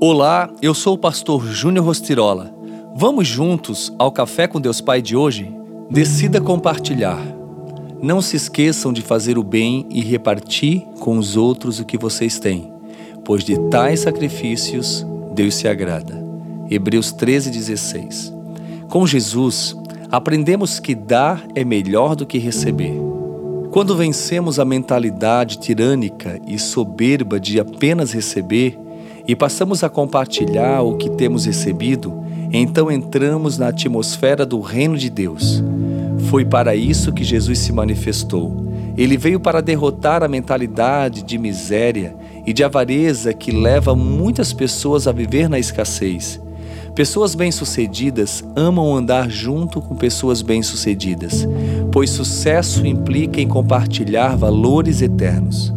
Olá, eu sou o pastor Júnior Rostirola. Vamos juntos ao Café com Deus Pai de hoje? Decida compartilhar. Não se esqueçam de fazer o bem e repartir com os outros o que vocês têm, pois de tais sacrifícios Deus se agrada. Hebreus 13,16 Com Jesus, aprendemos que dar é melhor do que receber. Quando vencemos a mentalidade tirânica e soberba de apenas receber e passamos a compartilhar o que temos recebido, então entramos na atmosfera do reino de Deus. Foi para isso que Jesus se manifestou. Ele veio para derrotar a mentalidade de miséria e de avareza que leva muitas pessoas a viver na escassez. Pessoas bem-sucedidas amam andar junto com pessoas bem-sucedidas, pois sucesso implica em compartilhar valores eternos.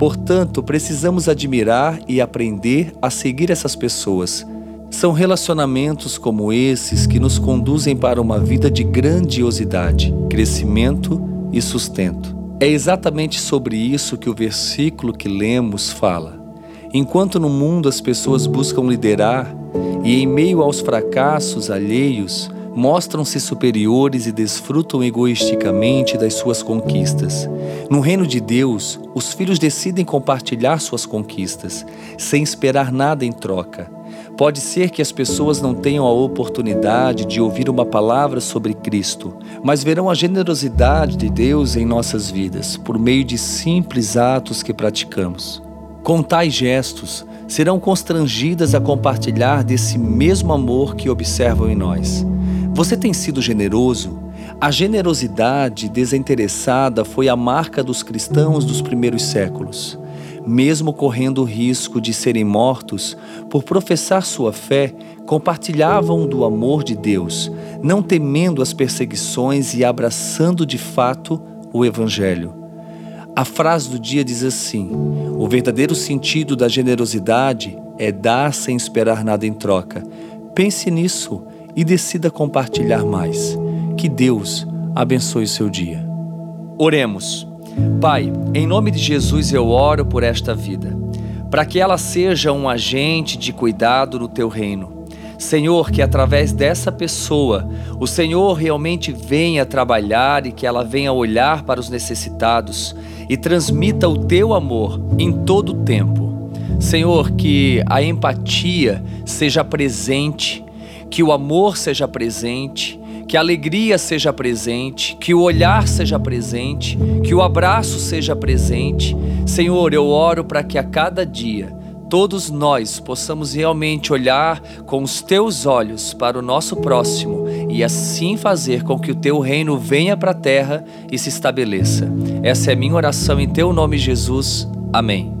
Portanto, precisamos admirar e aprender a seguir essas pessoas. São relacionamentos como esses que nos conduzem para uma vida de grandiosidade, crescimento e sustento. É exatamente sobre isso que o versículo que lemos fala. Enquanto no mundo as pessoas buscam liderar, e, em meio aos fracassos alheios, mostram-se superiores e desfrutam egoisticamente das suas conquistas. No reino de Deus, os filhos decidem compartilhar suas conquistas, sem esperar nada em troca. Pode ser que as pessoas não tenham a oportunidade de ouvir uma palavra sobre Cristo, mas verão a generosidade de Deus em nossas vidas por meio de simples atos que praticamos. Com tais gestos, serão constrangidas a compartilhar desse mesmo amor que observam em nós. Você tem sido generoso? A generosidade desinteressada foi a marca dos cristãos dos primeiros séculos. Mesmo correndo o risco de serem mortos, por professar sua fé, compartilhavam do amor de Deus, não temendo as perseguições e abraçando de fato o Evangelho. A frase do dia diz assim: o verdadeiro sentido da generosidade é dar sem esperar nada em troca. Pense nisso e decida compartilhar mais. Que Deus abençoe seu dia. Oremos. Pai, em nome de Jesus eu oro por esta vida, para que ela seja um agente de cuidado no teu reino Senhor, que através dessa pessoa o Senhor realmente venha trabalhar e que ela venha olhar para os necessitados e transmita o teu amor em todo o tempo. Senhor, que a empatia seja presente, que o amor seja presente, que a alegria seja presente, que o olhar seja presente, que o abraço seja presente. Senhor, eu oro para que a cada dia todos nós possamos realmente olhar com os teus olhos para o nosso próximo e assim fazer com que o teu reino venha para a terra e se estabeleça. Essa é a minha oração em teu nome, Jesus. Amém.